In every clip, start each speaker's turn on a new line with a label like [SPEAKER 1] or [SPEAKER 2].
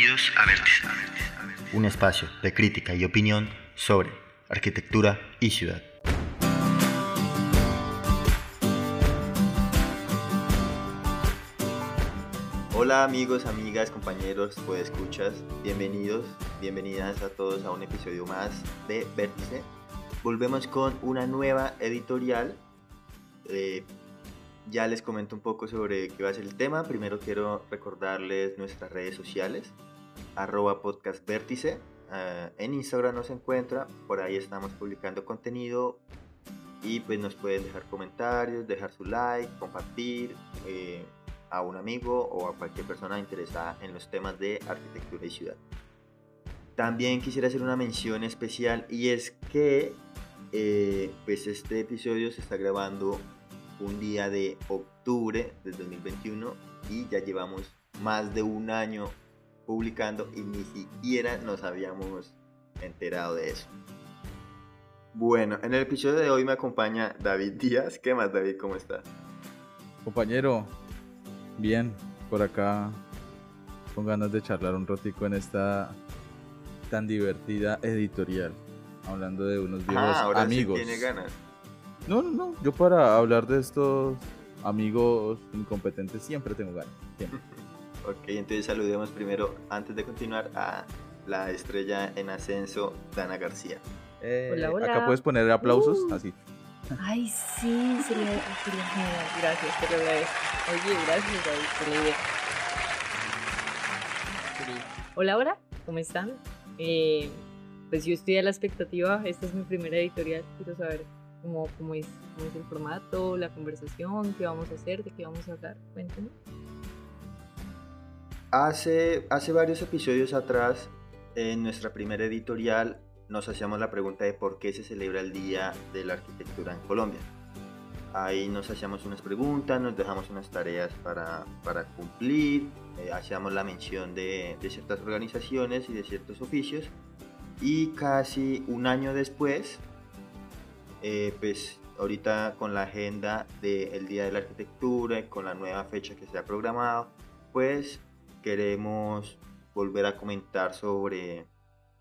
[SPEAKER 1] Bienvenidos a Vértice, un espacio de crítica y opinión sobre arquitectura y ciudad. Hola amigos, amigas, compañeros, pues escuchas, bienvenidos, bienvenidas a todos a un episodio más de Vértice. Volvemos con una nueva editorial. Eh, ya les comento un poco sobre qué va a ser el tema. Primero quiero recordarles nuestras redes sociales, arroba podcast. Ah, en Instagram nos encuentra, por ahí estamos publicando contenido y pues nos pueden dejar comentarios, dejar su like, compartir eh, a un amigo o a cualquier persona interesada en los temas de arquitectura y ciudad. También quisiera hacer una mención especial y es que eh, pues este episodio se está grabando un día de octubre del 2021 y ya llevamos más de un año publicando y ni siquiera nos habíamos enterado de eso. Bueno, en el episodio de hoy me acompaña David Díaz. ¿Qué más, David? ¿Cómo estás?
[SPEAKER 2] Compañero, bien, por acá con ganas de charlar un ratico en esta tan divertida editorial, hablando de unos viejos
[SPEAKER 1] ah, ahora
[SPEAKER 2] amigos.
[SPEAKER 1] Sí tiene ganas.
[SPEAKER 2] No, no, no. Yo para hablar de estos amigos incompetentes siempre tengo ganas.
[SPEAKER 1] ok, entonces saludemos primero, antes de continuar, a la estrella en ascenso, Dana García.
[SPEAKER 2] Eh,
[SPEAKER 3] Hola, hola.
[SPEAKER 2] Acá puedes poner aplausos,
[SPEAKER 3] Uh.
[SPEAKER 2] así.
[SPEAKER 3] Ay, sí, sería, sería genial. Gracias, te lo agradezco. Oye, gracias, David, por la idea. Hola, hola, ¿cómo están? Eh, pues yo estoy a la expectativa, esta es mi primera editorial, quiero saber cómo, cómo, es, cómo es el formato, la conversación, qué vamos a hacer, de qué vamos a hablar, cuéntenme.
[SPEAKER 1] Hace, hace varios episodios atrás, en nuestra primera editorial, nos hacíamos la pregunta de por qué se celebra el Día de la Arquitectura en Colombia. Ahí nos hacíamos unas preguntas, nos dejamos unas tareas para, para cumplir, eh, hacíamos la mención de, de ciertas organizaciones y de ciertos oficios. Y casi un año después, eh, pues ahorita con la agenda del Día de la Arquitectura y con la nueva fecha que se ha programado, pues queremos volver a comentar sobre,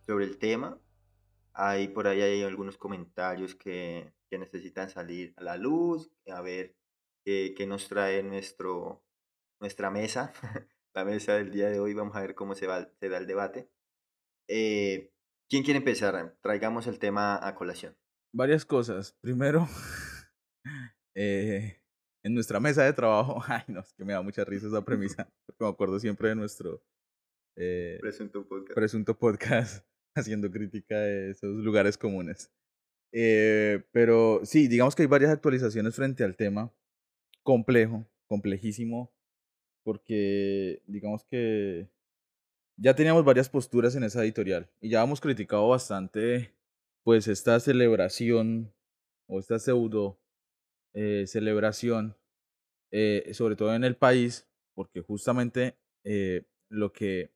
[SPEAKER 1] sobre el tema. Hay por ahí hay algunos comentarios que, que necesitan salir a la luz, a ver qué, qué nos trae nuestro, nuestra mesa, la mesa del día de hoy. Vamos a ver cómo se, va, se da el debate. Eh, ¿Quién quiere empezar? Traigamos el tema a colación.
[SPEAKER 2] Varias cosas. Primero, eh, en nuestra mesa de trabajo, ay, no, es que me da mucha risa esa premisa, porque me acuerdo siempre de nuestro eh,
[SPEAKER 1] Presunto podcast.
[SPEAKER 2] presunto podcast haciendo crítica de esos lugares comunes. Eh, pero sí, digamos que hay varias actualizaciones frente al tema. Complejo, complejísimo, porque digamos que ya teníamos varias posturas en esa editorial y ya hemos criticado bastante pues esta celebración o esta pseudo eh, celebración, eh, sobre todo en el país, porque justamente eh, lo que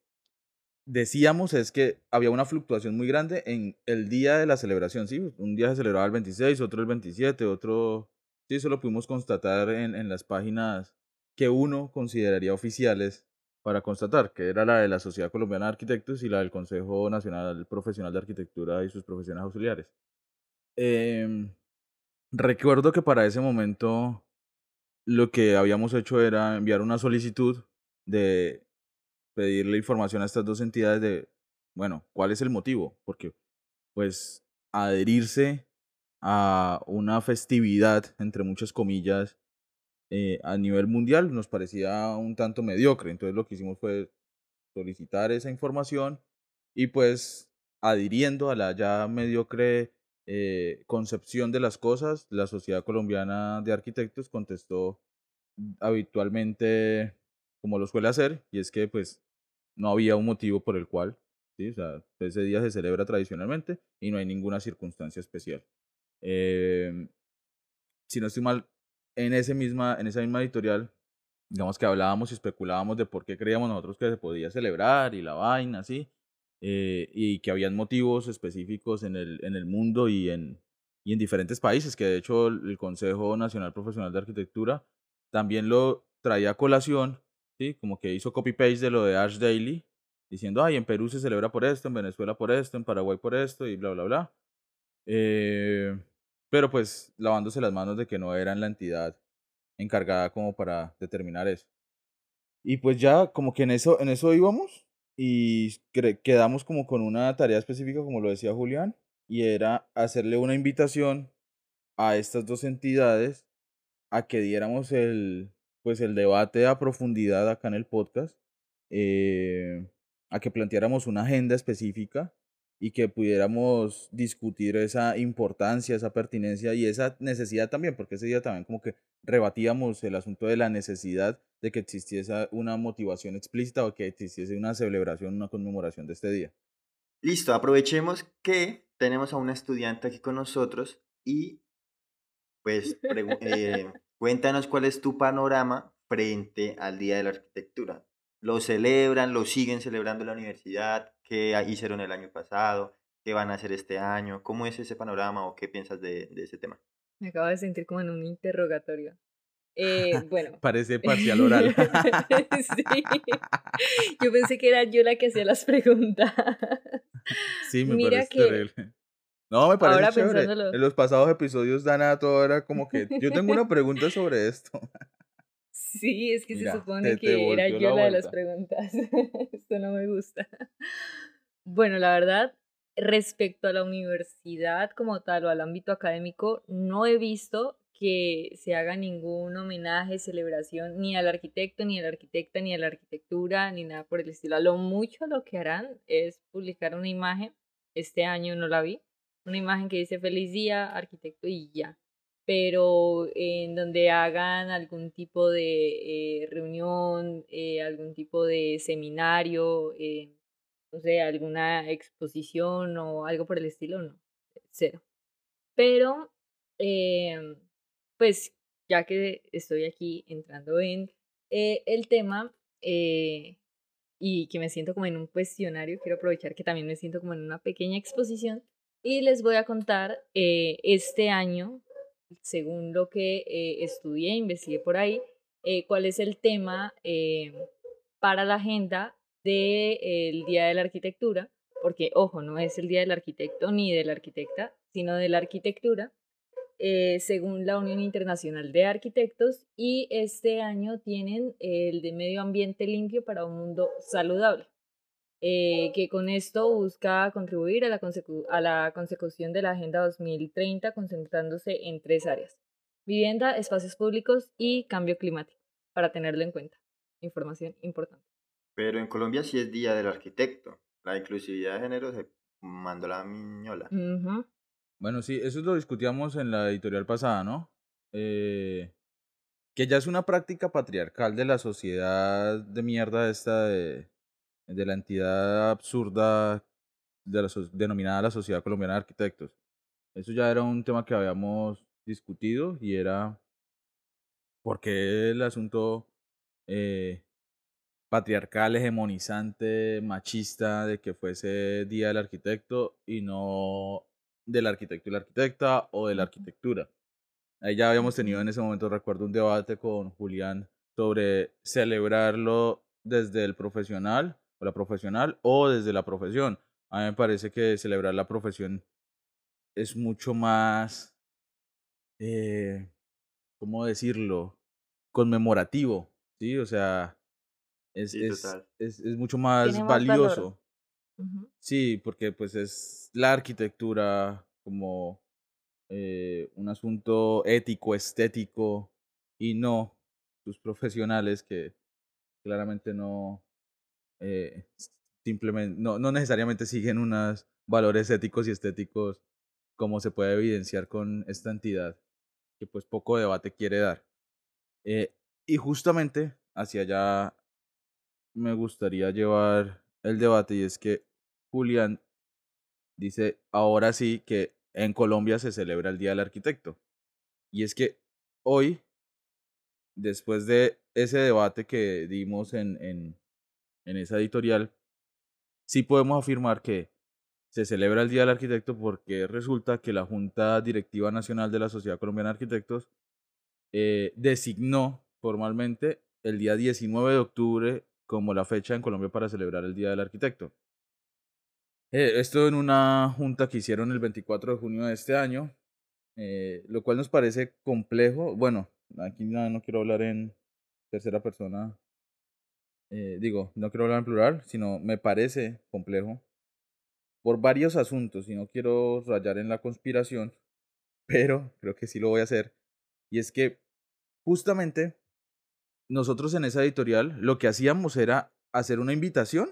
[SPEAKER 2] decíamos es que había una fluctuación muy grande en el día de la celebración, ¿sí? Un día se celebraba el 26, otro el 27, otro... Sí, eso lo pudimos constatar en, en las páginas que uno consideraría oficiales para constatar, que era la de la Sociedad Colombiana de Arquitectos y la del Consejo Nacional Profesional de Arquitectura y sus profesiones auxiliares. Em, recuerdo que para ese momento lo que habíamos hecho era enviar una solicitud de pedirle información a estas dos entidades de, bueno, ¿cuál es el motivo? Porque, pues, adherirse a una festividad, entre muchas comillas, eh, a nivel mundial nos parecía un tanto mediocre. Entonces lo que hicimos fue solicitar esa información y pues adhiriendo a la ya mediocre eh, concepción de las cosas, la Sociedad Colombiana de Arquitectos contestó habitualmente como lo suele hacer, y es que pues no había un motivo por el cual, ¿sí? o sea, ese día se celebra tradicionalmente y no hay ninguna circunstancia especial. Eh, si no estoy mal, en, ese misma, en esa misma editorial, digamos que hablábamos y especulábamos de por qué creíamos nosotros que se podía celebrar y la vaina, así, eh, y que habían motivos específicos en el, en el mundo y en, y en diferentes países, que de hecho el Consejo Nacional Profesional de Arquitectura también lo traía a colación, ¿sí? como que hizo copy-paste de lo de Ash Daily, diciendo, ay, en Perú se celebra por esto, en Venezuela por esto, en Paraguay por esto, y bla, bla, bla. Eh, pero pues lavándose las manos de que no eran la entidad encargada como para determinar eso. Y pues ya como que en eso, en eso íbamos y quedamos como con una tarea específica, como lo decía Julián, y era hacerle una invitación a estas dos entidades a que diéramos el, pues el debate a profundidad acá en el podcast, eh, a que planteáramos una agenda específica y que pudiéramos discutir esa importancia, esa pertinencia y esa necesidad también, porque ese día también como que rebatíamos el asunto de la necesidad de que existiese una motivación explícita o que existiese una celebración, una conmemoración de este día.
[SPEAKER 1] Listo, aprovechemos que tenemos a una estudiante aquí con nosotros y pues eh, cuéntanos cuál es tu panorama frente al Día de la Arquitectura. ¿Lo celebran, lo siguen celebrando en la universidad? ¿Qué hicieron el año pasado? ¿Qué van a hacer este año? ¿Cómo es ese panorama o qué piensas de, de ese tema?
[SPEAKER 3] Me acabo de sentir como en un interrogatorio. Eh, bueno.
[SPEAKER 2] Parece parcial oral.
[SPEAKER 3] sí. Yo pensé que era yo la que hacía las preguntas.
[SPEAKER 2] Sí, me Mira parece que... terrible. No, me parece chévere. En los pasados episodios, Dana, todo era como que yo tengo una pregunta sobre esto.
[SPEAKER 3] Sí, es que se supone que era yo la, de las preguntas. Esto no me gusta. Bueno, la verdad, respecto a la universidad como tal o al ámbito académico, no he visto que se haga ningún homenaje, celebración ni al arquitecto, ni a la arquitecta, ni a la arquitectura, ni nada por el estilo. A lo mucho lo que harán es publicar una imagen, este año no la vi, una imagen que dice feliz día, arquitecto y ya pero en donde hagan algún tipo de eh, reunión, eh, algún tipo de seminario, eh, no sé, alguna exposición o algo por el estilo, no, cero. Pero, em, pues ya que estoy aquí entrando en el tema y que me siento como en un cuestionario, quiero aprovechar que también me siento como en una pequeña exposición y les voy a contar este año según lo que eh, estudié, investigué por ahí, eh, cuál es el tema eh, para la agenda del Día de la Arquitectura, porque, ojo, no es el Día del Arquitecto ni de la Arquitecta, sino de la Arquitectura, según la Unión Internacional de Arquitectos, y este año tienen el de Medio Ambiente Limpio para un Mundo Saludable. Eh, que con esto busca contribuir a la, a la consecución de la Agenda 2030 concentrándose en tres áreas, vivienda, espacios públicos y cambio climático, para tenerlo en cuenta. Información importante.
[SPEAKER 1] Pero en Colombia sí es Día del Arquitecto. La inclusividad de género se mandó la miñola.
[SPEAKER 2] Bueno, sí, eso lo discutíamos en la editorial pasada, ¿no? Eh, que ya es una práctica patriarcal de la sociedad de mierda esta de de la entidad absurda de la, denominada la Sociedad Colombiana de Arquitectos. Eso ya era un tema que habíamos discutido y era por qué el asunto eh, patriarcal, hegemonizante, machista de que fuese Día del Arquitecto y no del arquitecto y la arquitecta o de la arquitectura. Ahí ya habíamos tenido en ese momento, recuerdo, un debate con Julián sobre celebrarlo desde el profesional la profesional o desde la profesión. A mí me parece que celebrar la profesión es mucho más, eh, ¿cómo decirlo? Conmemorativo, ¿sí? O sea, es, es, es, mucho más valioso. Sí, porque pues es la arquitectura como eh, un asunto ético, estético, y no sus profesionales que claramente no, eh, simplemente, no, no necesariamente siguen unos valores éticos y estéticos como se puede evidenciar con esta entidad, que pues poco debate quiere dar. Eh, y justamente hacia allá me gustaría llevar el debate y es que Julián dice ahora sí que en Colombia se celebra el Día del Arquitecto. Y es que hoy, después de ese debate que dimos en, en, en esa editorial, sí podemos afirmar que se celebra el Día del Arquitecto porque resulta que la Junta Directiva Nacional de la Sociedad Colombiana de Arquitectos eh, designó formalmente el día 19 de octubre como la fecha en Colombia para celebrar el Día del Arquitecto. Eh, esto en una junta que hicieron el 24 de junio de este año, eh, lo cual nos parece complejo. Bueno, aquí no, no quiero hablar en tercera persona, eh, digo, no quiero hablar en plural, sino me parece complejo por varios asuntos y no quiero rayar en la conspiración, pero creo que sí lo voy a hacer. Y es que justamente nosotros en esa editorial lo que hacíamos era hacer una invitación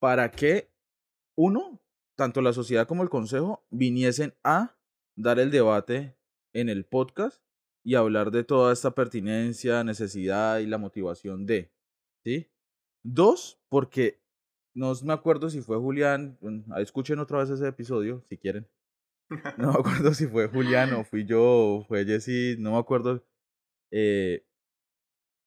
[SPEAKER 2] para que uno, tanto la sociedad como el consejo, viniesen a dar el debate en el podcast y hablar de toda esta pertinencia, necesidad y la motivación de, ¿sí? Dos, porque no me acuerdo si fue Julián, escuchen otra vez ese episodio, si quieren. No me acuerdo si fue Julián o fui yo o fue Jesse, no me acuerdo eh,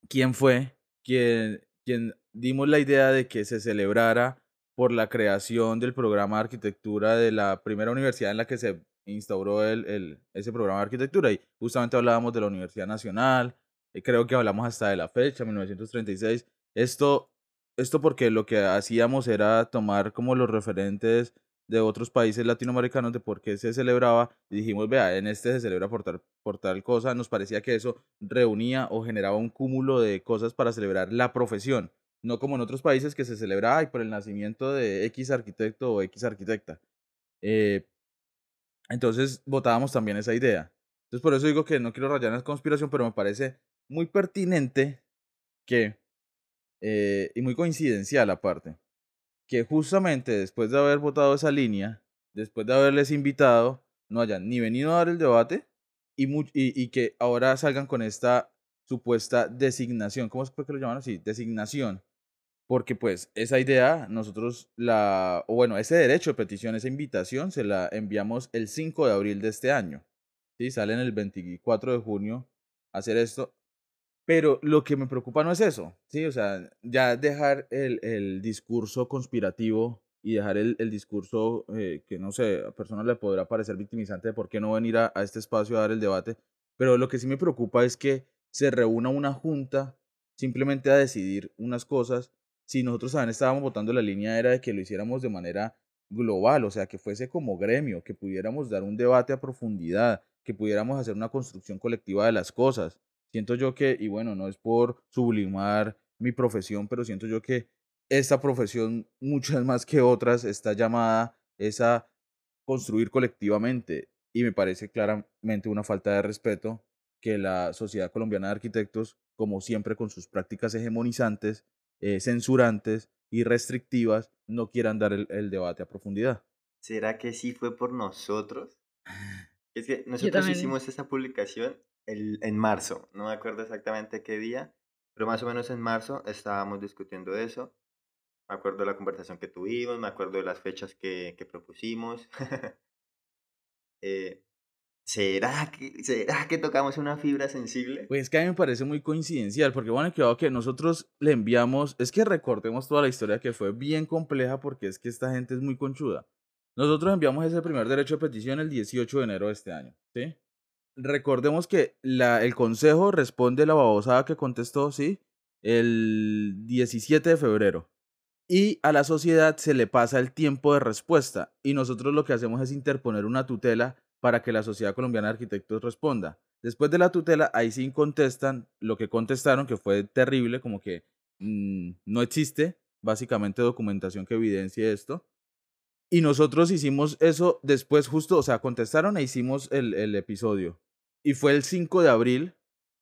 [SPEAKER 2] quién fue quien, quien dimos la idea de que se celebrara por la creación del programa de arquitectura de la primera universidad en la que se instauró el, el, ese programa de arquitectura y justamente hablábamos de la Universidad Nacional, y creo que hablamos hasta de la fecha, 1936. Esto, esto porque lo que hacíamos era tomar como los referentes de otros países latinoamericanos de por qué se celebraba y dijimos, vea, en este se celebra por tal, por tal cosa, nos parecía que eso reunía o generaba un cúmulo de cosas para celebrar la profesión, no como en otros países que se celebra ay, por el nacimiento de X arquitecto o X arquitecta. Eh, entonces votábamos también esa idea. Entonces por eso digo que no quiero rayar en la conspiración, pero me parece muy pertinente que, eh, y muy coincidencial aparte, que justamente después de haber votado esa línea, después de haberles invitado, no hayan ni venido a dar el debate y, y, que ahora salgan con esta supuesta designación, ¿cómo es que lo llaman así? Designación. Porque pues esa idea, nosotros la, o bueno, ese derecho de petición, esa invitación, se la enviamos el 5 de abril de este año. ¿sí? Salen el 24 de junio hacer esto. Pero lo que me preocupa no es eso, ¿sí? O sea, ya dejar el, el discurso conspirativo y dejar el, el discurso eh, que, no sé, a personas le podrá parecer victimizante de por qué no venir a, a este espacio a dar el debate. Pero lo que sí me preocupa es que se reúna una junta simplemente a decidir unas cosas. Si nosotros también estábamos votando la línea era de que lo hiciéramos de manera global, o sea, que fuese como gremio, que pudiéramos dar un debate a profundidad, que pudiéramos hacer una construcción colectiva de las cosas. Siento yo que, y bueno, no es por sublimar mi profesión, pero siento yo que esta profesión, muchas más que otras, está llamada es a construir colectivamente. Y me parece claramente una falta de respeto que la Sociedad Colombiana de Arquitectos, como siempre con sus prácticas hegemonizantes, eh, censurantes y restrictivas, no quieran dar el, el, debate a profundidad.
[SPEAKER 1] ¿Será que sí fue por nosotros? Es que nosotros hicimos esta publicación el, en marzo, no me acuerdo exactamente qué día, pero más o menos en marzo estábamos discutiendo eso. Me acuerdo de la conversación que tuvimos, me acuerdo de las fechas que, que propusimos. eh, ¿Será que, ¿Será que tocamos una fibra sensible?
[SPEAKER 2] Pues es que a mí me parece muy coincidencial, porque bueno, que que nosotros le enviamos, es que recordemos toda la historia que fue bien compleja, porque es que esta gente es muy conchuda. Nosotros enviamos ese primer derecho de petición el 18 de enero de este año, ¿sí? Recordemos que la, el consejo responde la babosada que contestó, ¿sí? El 17 de febrero. Y a la sociedad se le pasa el tiempo de respuesta. Y nosotros lo que hacemos es interponer una tutela para que la Sociedad Colombiana de Arquitectos responda. Después de la tutela, ahí sí contestan lo que contestaron, que fue terrible, como que mmm, no existe básicamente documentación que evidencie esto. Y nosotros hicimos eso después justo, o sea, contestaron e hicimos el, el episodio. Y fue el 5 de abril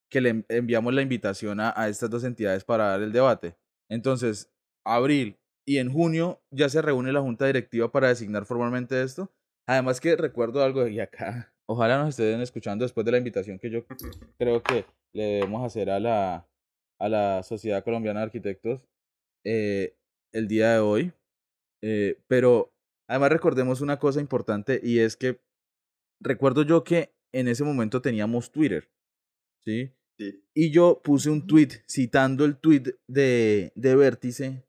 [SPEAKER 2] que le enviamos la invitación a, estas dos entidades para dar el debate. Entonces, abril y en junio ya se reúne la junta directiva para designar formalmente esto. Además que recuerdo algo y acá, ojalá nos estén escuchando después de la invitación que yo creo que le debemos hacer a la, a la Sociedad Colombiana de Arquitectos eh, el día de hoy. Eh, pero además recordemos una cosa importante y es que recuerdo yo que en ese momento teníamos Twitter, ¿sí?
[SPEAKER 1] Sí.
[SPEAKER 2] Y yo puse un tweet citando el tweet de, de Vértice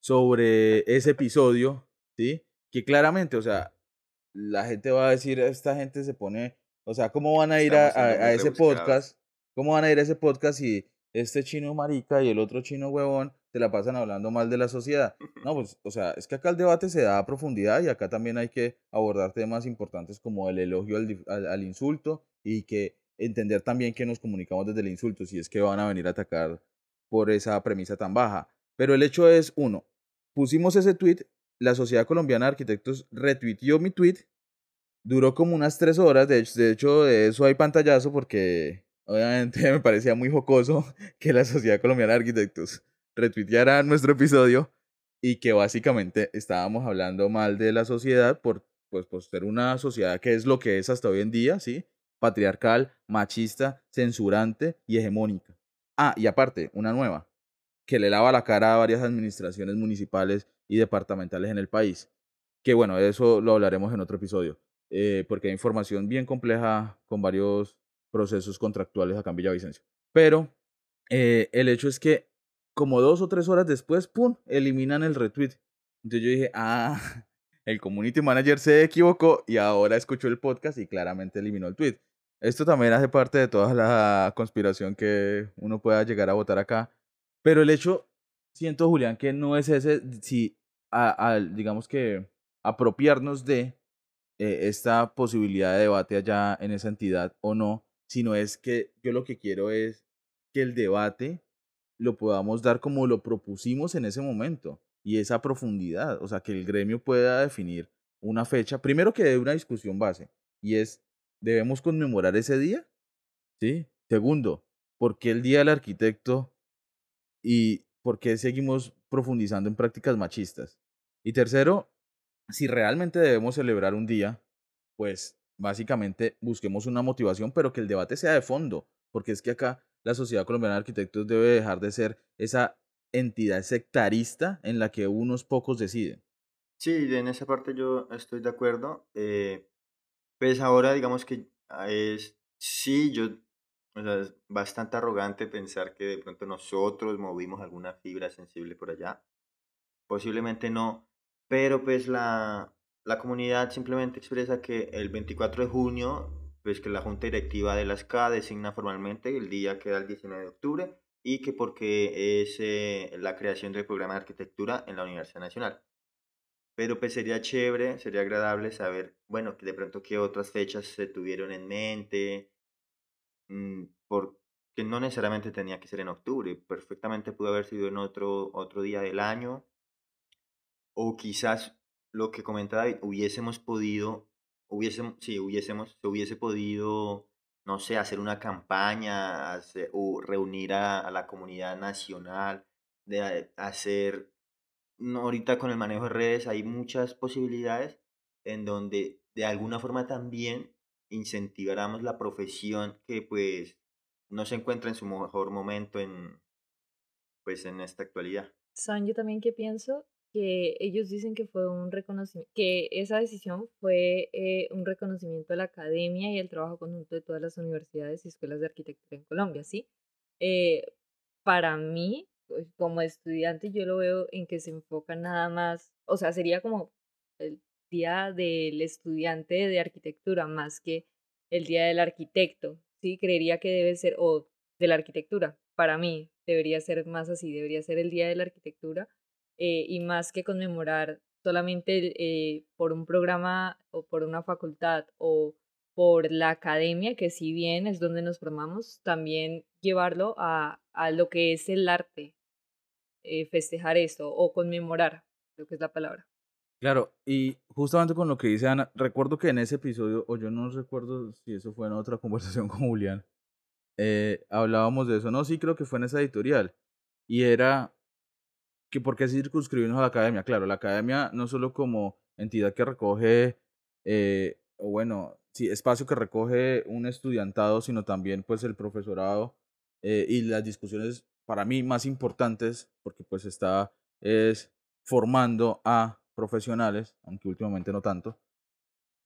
[SPEAKER 2] sobre ese episodio, ¿sí? Que claramente, o sea, la gente va a decir, esta gente se pone, o sea, ¿cómo van a ir a, a, a, ese podcast? ¿Cómo van a ir a ese podcast si este chino marica y el otro chino huevón se la pasan hablando mal de la sociedad. No, pues, o sea, es que acá el debate se da a profundidad y acá también hay que abordar temas importantes como el elogio al, al insulto y que entender también que nos comunicamos desde el insulto, si es que van a venir a atacar por esa premisa tan baja. Pero el hecho es, uno, pusimos ese tweet, la Sociedad Colombiana de Arquitectos retuiteó mi tweet, duró como unas tres horas, de hecho, de hecho de eso hay pantallazo porque obviamente me parecía muy jocoso que la Sociedad Colombiana de Arquitectos retuiteara nuestro episodio y que básicamente estábamos hablando mal de la sociedad por, pues, por ser una sociedad que es lo que es hasta hoy en día, ¿sí? Patriarcal, machista, censurante y hegemónica. Ah, y aparte, una nueva, que le lava la cara a varias administraciones municipales y departamentales en el país. Que bueno, eso lo hablaremos en otro episodio, eh, porque hay información bien compleja con varios procesos contractuales acá en Villavicencio. Pero eh, el hecho es que como dos o tres horas después, ¡pum!, eliminan el retweet. Entonces yo dije, ah, el community manager se equivocó y ahora escuchó el podcast y claramente eliminó el tweet. Esto también hace parte de toda la conspiración que uno pueda llegar a votar acá. Pero el hecho, siento, Julián, que no es ese, si, digamos que, apropiarnos de eh, esta posibilidad de debate allá en esa entidad o no, sino es que yo lo que quiero es que el debate lo podamos dar como lo propusimos en ese momento y esa profundidad, o sea, que el gremio pueda definir una fecha, primero que de una discusión base, y es, ¿debemos conmemorar ese día? ¿Sí? Segundo, ¿por qué el Día del Arquitecto y por qué seguimos profundizando en prácticas machistas? Y tercero, si realmente debemos celebrar un día, pues básicamente busquemos una motivación, pero que el debate sea de fondo, porque es que acá la Sociedad Colombiana de Arquitectos debe dejar de ser esa entidad sectarista en la que unos pocos deciden.
[SPEAKER 1] Sí, en esa parte yo estoy de acuerdo. Eh, pues ahora digamos que es, sí, yo, o sea, es bastante arrogante pensar que de pronto nosotros movimos alguna fibra sensible por allá. Posiblemente no, pero pues la, la comunidad simplemente expresa que el 24 de junio pues que la junta directiva de la SCA designa formalmente el día que da el 19 de octubre y que porque es eh, la creación del programa de arquitectura en la Universidad Nacional. Pero pues sería chévere, sería agradable saber, bueno, que de pronto qué otras fechas se tuvieron en mente, mm, porque no necesariamente tenía que ser en octubre, perfectamente pudo haber sido en otro, otro día del año, o quizás lo que comentaba David, hubiésemos podido hubiésemos, si hubiésemos, se hubiese podido, no sé, hacer una campaña, o reunir a, la comunidad nacional, de hacer, no, ahorita con el manejo de redes hay muchas posibilidades en donde de alguna forma también incentiváramos la profesión que pues no se encuentra en su mejor momento en pues en esta actualidad.
[SPEAKER 3] San, yo también que pienso que ellos dicen que fue un reconocimiento, que esa decisión fue eh, un reconocimiento a la academia y el trabajo conjunto de todas las universidades y escuelas de arquitectura en Colombia, ¿sí? Eh, para mí, pues, como estudiante, yo lo veo en que se enfoca nada más, o sea, sería como el día del estudiante de arquitectura más que el día del arquitecto, ¿sí? Creería que debe ser, o de la arquitectura, para mí debería ser más así, debería ser el día de la arquitectura eh, y más que conmemorar solamente eh, por un programa o por una facultad o por la academia, que si bien es donde nos formamos, también llevarlo a, a lo que es el arte, eh, festejar esto o conmemorar, lo que es la palabra.
[SPEAKER 2] Claro, y justamente con lo que dice Ana, recuerdo que en ese episodio, o yo no recuerdo si eso fue en otra conversación con Julián, hablábamos de eso, no, sí creo que fue en esa editorial, y era que por qué circunscribirnos a la academia. Claro, la academia no solo como entidad que recoge, eh, o bueno, sí, espacio que recoge un estudiantado, sino también pues el profesorado eh, y las discusiones para mí más importantes, porque pues está es formando a profesionales, aunque últimamente no tanto.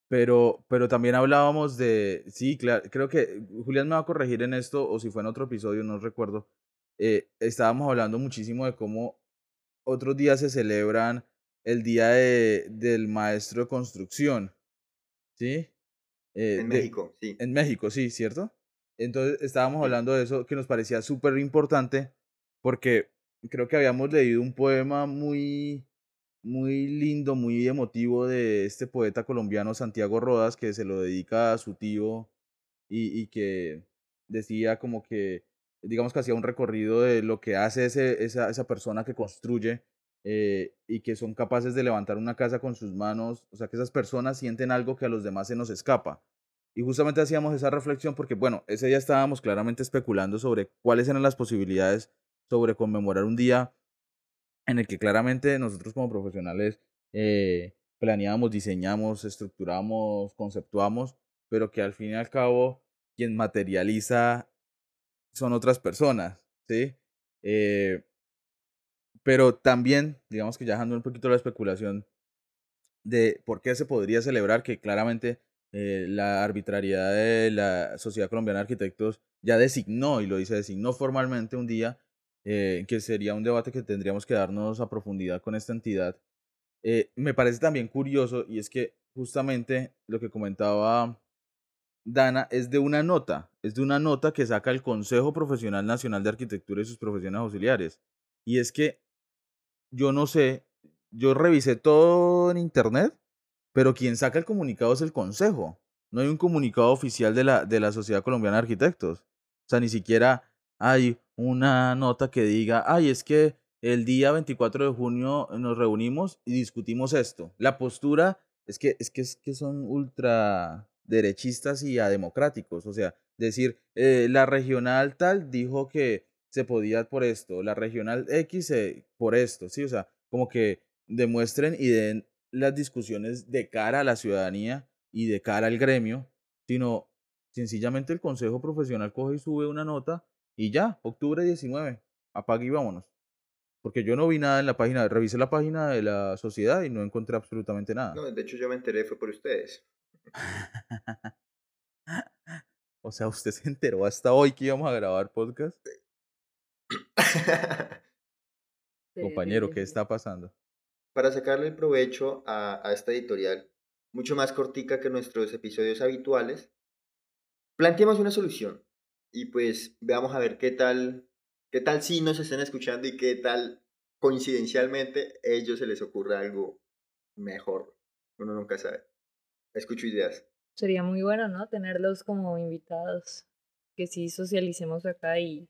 [SPEAKER 2] Pero, pero también hablábamos de, sí, claro, creo que Julián me va a corregir en esto, o si fue en otro episodio, no recuerdo. Eh, estábamos hablando muchísimo de cómo otros días se celebran el Día de, del Maestro de Construcción, ¿sí?
[SPEAKER 1] Eh, en México, sí.
[SPEAKER 2] En México, sí, ¿cierto? Entonces estábamos hablando de eso que nos parecía súper importante porque creo que habíamos leído un poema muy, muy lindo, muy emotivo de este poeta colombiano Santiago Rodas, que se lo dedica a su tío y, y que decía como que, digamos que hacía un recorrido de lo que hace ese, esa, esa persona que construye eh, y que son capaces de levantar una casa con sus manos, o sea, que esas personas sienten algo que a los demás se nos escapa. Y justamente hacíamos esa reflexión porque, bueno, ese día estábamos claramente especulando sobre cuáles eran las posibilidades sobre conmemorar un día en el que claramente nosotros como profesionales eh, planeamos, diseñamos, estructuramos, conceptuamos, pero que al fin y al cabo quien materializa son otras personas, ¿sí? Eh, pero también, digamos que ya dejando un poquito la especulación de por qué se podría celebrar, que claramente eh, la arbitrariedad de la Sociedad Colombiana de Arquitectos ya designó, y lo dice, designó formalmente un día, eh, que sería un debate que tendríamos que darnos a profundidad con esta entidad. Me parece también curioso, y es que justamente lo que comentaba Dana es de una nota, es de una nota que saca el Consejo Profesional Nacional de Arquitectura y sus profesiones auxiliares. Y es que yo no sé, yo revisé todo en internet pero quien saca el comunicado es el Consejo. No hay un comunicado oficial de la, de la Sociedad Colombiana de Arquitectos. O sea, ni siquiera hay una nota que diga, ay, es que el día 24 de junio nos reunimos y discutimos esto. La postura es que, es que, es que son ultra derechistas y ademocráticos. O sea, decir, eh, la regional tal dijo que se podía por esto, la regional X eh, por esto, ¿sí? O sea, como que demuestren y den las discusiones de cara a la ciudadanía y de cara al gremio, sino sencillamente el Consejo Profesional coge y sube una nota y ya, octubre 19, apague y vámonos. Porque yo no vi nada en la página, revisé la página de la sociedad y no encontré absolutamente nada.
[SPEAKER 1] No, de hecho yo me enteré, fue por ustedes.
[SPEAKER 2] o sea, usted se enteró hasta hoy que íbamos a grabar podcast. Compañero, ¿qué está pasando?
[SPEAKER 1] para sacarle el provecho a, esta editorial, mucho más cortica que nuestros episodios habituales, planteemos una solución y pues veamos a ver qué tal, qué tal si nos están escuchando y qué tal coincidencialmente ellos se les ocurre algo mejor. Uno nunca sabe. Escucho ideas.
[SPEAKER 3] Sería muy bueno, ¿no? Tenerlos como invitados, que sí socialicemos acá y,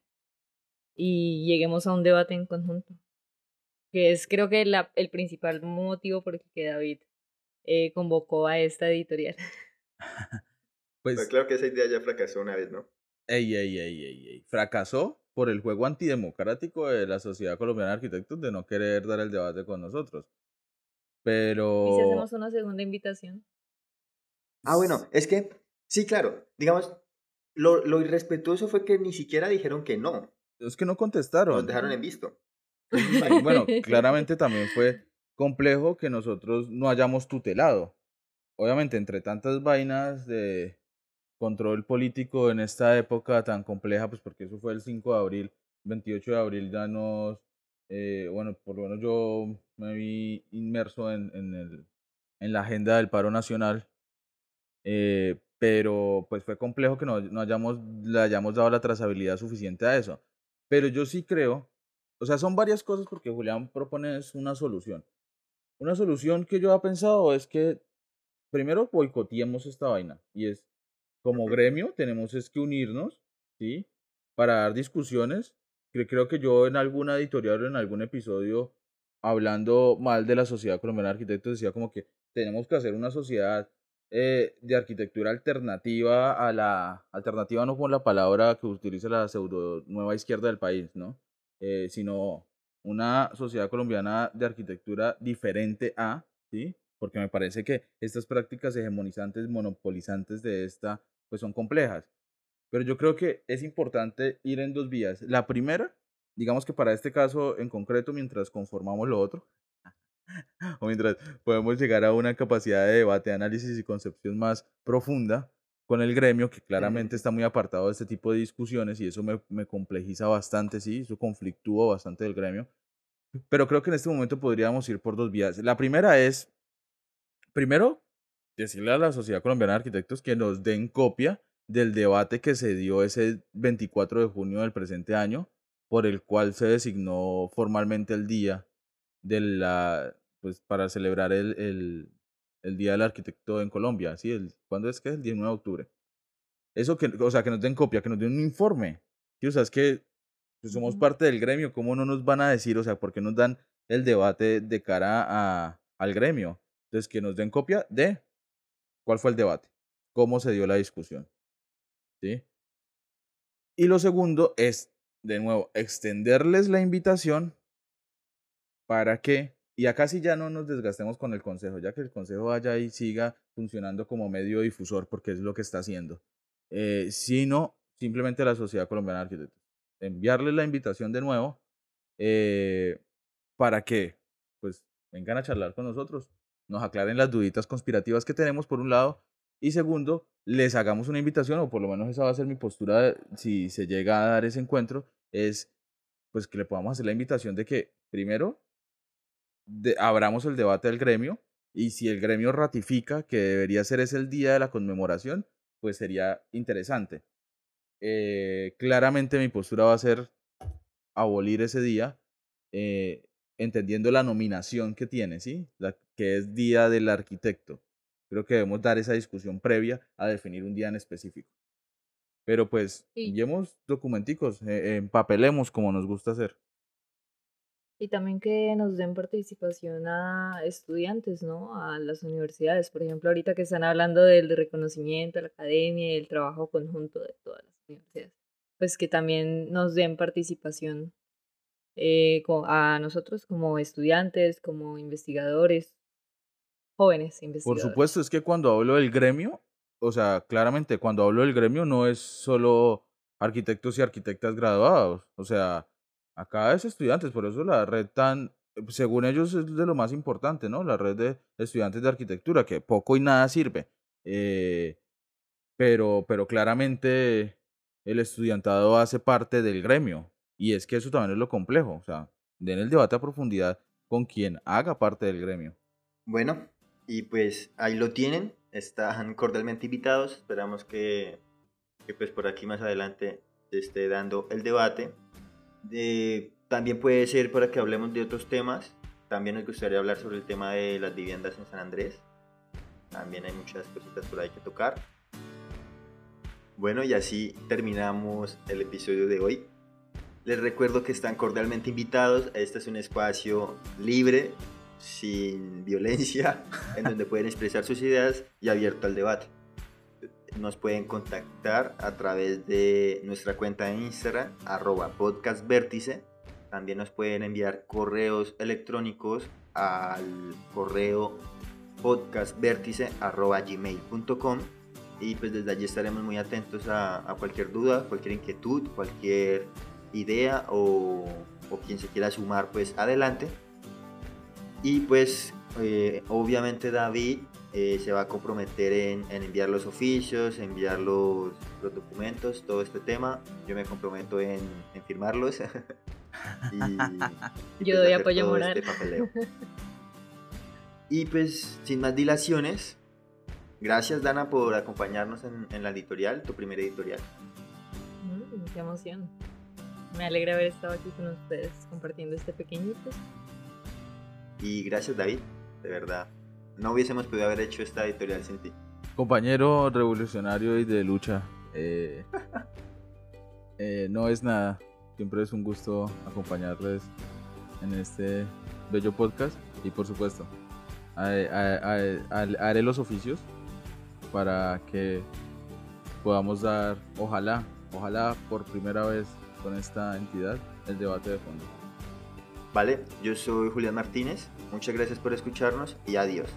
[SPEAKER 3] y lleguemos a un debate en conjunto que es creo que la, el principal motivo por el que David eh, convocó a esta editorial.
[SPEAKER 1] pues claro que esa idea ya fracasó una vez, ¿no?
[SPEAKER 2] Ey, ey, ey, ey, ey. Fracasó por el juego antidemocrático de la Sociedad Colombiana de Arquitectos de no querer dar el debate con nosotros. Pero...
[SPEAKER 3] ¿Y si hacemos una segunda invitación?
[SPEAKER 1] Ah, bueno, es que, sí, claro, digamos, lo, lo irrespetuoso fue que ni siquiera dijeron que no.
[SPEAKER 2] Es que no contestaron.
[SPEAKER 1] Nos dejaron en visto.
[SPEAKER 2] Bueno, claramente también fue complejo que nosotros no hayamos tutelado. Obviamente, entre tantas vainas de control político en esta época tan compleja, pues porque eso fue el 5 de abril, 28 de abril ya nos, eh, bueno, por lo menos yo me vi inmerso en, en, el, en la agenda del paro nacional, eh, pero pues fue complejo que no, no hayamos, le hayamos dado la trazabilidad suficiente a eso. Pero yo sí creo o sea, son varias cosas porque Julián propone una solución. Una solución que yo he pensado es que primero boicoteemos esta vaina. Y es, como gremio, tenemos es que unirnos, ¿sí? Para dar discusiones. Creo que yo en alguna editorial o en algún episodio, hablando mal de la Sociedad Colombiana de Arquitectos, decía como que tenemos que hacer una sociedad eh, de arquitectura alternativa a la alternativa no con la palabra que utiliza la pseudo nueva izquierda del país, ¿no? Eh, sino una sociedad colombiana de arquitectura diferente a, ¿sí? Porque me parece que estas prácticas hegemonizantes, monopolizantes de esta, pues son complejas. Pero yo creo que es importante ir en dos vías. La primera, digamos que para este caso en concreto, mientras conformamos lo otro, o mientras podemos llegar a una capacidad de debate, análisis y concepción más profunda, con el gremio, que claramente está muy apartado de este tipo de discusiones y eso me, me complejiza bastante, sí, eso conflictúa bastante del gremio. Pero creo que en este momento podríamos ir por dos vías. La primera es, primero, decirle a la Sociedad Colombiana de Arquitectos que nos den copia del debate que se dio ese 24 de junio del presente año, por el cual se designó formalmente el día de la, pues, para celebrar el, el, el Día del Arquitecto en Colombia, ¿sí? El, ¿Cuándo es que es? El 19 de octubre. Eso que, o sea, que nos den copia, que nos den un informe. ¿sí? O sea, es que pues, somos parte del gremio, ¿cómo no nos van a decir? O sea, ¿por qué nos dan el debate de cara a, al gremio? Entonces, que nos den copia de cuál fue el debate, cómo se dio la discusión. ¿Sí? Y lo segundo es, de nuevo, extenderles la invitación para que, y acá sí ya no nos desgastemos con el consejo, ya que el consejo vaya y siga funcionando como medio difusor, porque es lo que está haciendo, eh, sino simplemente la Sociedad Colombiana de Arquitectos. Enviarles la invitación de nuevo eh, para que, pues, vengan a charlar con nosotros, nos aclaren las duditas conspirativas que tenemos, por un lado, y segundo, les hagamos una invitación, o por lo menos esa va a ser mi postura si se llega a dar ese encuentro, es pues que le podamos hacer la invitación de que, primero, abramos el debate del gremio, y si el gremio ratifica que debería ser ese el día de la conmemoración, pues sería interesante. Eh, claramente mi postura va a ser abolir ese día, eh, entendiendo la nominación que tiene, ¿sí? La, que es Día del Arquitecto. Creo que debemos dar esa discusión previa a definir un día en específico. Pero pues, sí. llevemos documenticos, eh, empapelemos como nos gusta hacer.
[SPEAKER 3] Y también que nos den participación a estudiantes, ¿no? A las universidades. Por ejemplo, ahorita que están hablando del reconocimiento, de la academia y el trabajo conjunto de todas las universidades. Pues que también nos den participación eh, a nosotros como estudiantes, como investigadores, jóvenes investigadores.
[SPEAKER 2] Por supuesto, es que cuando hablo del gremio, o sea, claramente cuando hablo del gremio no es solo arquitectos y arquitectas graduados, o sea, acá es estudiantes, por eso la red tan, según ellos es de lo más importante, ¿no? La red de estudiantes de arquitectura, que poco y nada sirve. Eh, pero, pero claramente el estudiantado hace parte del gremio. Y es que eso también es lo complejo. O sea, den el debate a profundidad con quien haga parte del gremio.
[SPEAKER 1] Bueno, y pues ahí lo tienen. Están cordialmente invitados. Esperamos que, que pues por aquí más adelante se esté dando el debate. De, también puede ser para que hablemos de otros temas. También nos gustaría hablar sobre el tema de las viviendas en San Andrés. También hay muchas cositas por ahí que tocar. Bueno, y así terminamos el episodio de hoy. Les recuerdo que están cordialmente invitados. Este es un espacio libre, sin violencia, en donde pueden expresar sus ideas y abierto al debate. Nos pueden contactar a través de nuestra cuenta de Instagram, arroba podcastvértice. También nos pueden enviar correos electrónicos al correo podcastvértice.gmail.com y pues desde allí estaremos muy atentos a, cualquier duda, cualquier inquietud, cualquier idea o, o quien se quiera sumar pues adelante. Y pues eh, obviamente David eh, se va a comprometer en, en, enviar los oficios, enviar los, los, documentos, todo este tema. Yo me comprometo en, en firmarlos.
[SPEAKER 3] y, y Yo pues doy apoyo moral.
[SPEAKER 1] Este y pues sin más dilaciones, gracias Dana por acompañarnos en, en la editorial, tu primera editorial.
[SPEAKER 3] Mm, qué emoción. Me alegra haber estado aquí con ustedes compartiendo este pequeñito.
[SPEAKER 1] Y gracias David, de verdad. No hubiésemos podido haber hecho esta editorial sin ti.
[SPEAKER 2] Compañero revolucionario y de lucha. Eh, eh, no es nada. Siempre es un gusto acompañarles en este bello podcast. Y por supuesto, haré los oficios para que podamos dar, ojalá, ojalá por primera vez con esta entidad, el debate de fondo.
[SPEAKER 1] Vale, yo soy Julián Martínez, muchas gracias por escucharnos y adiós.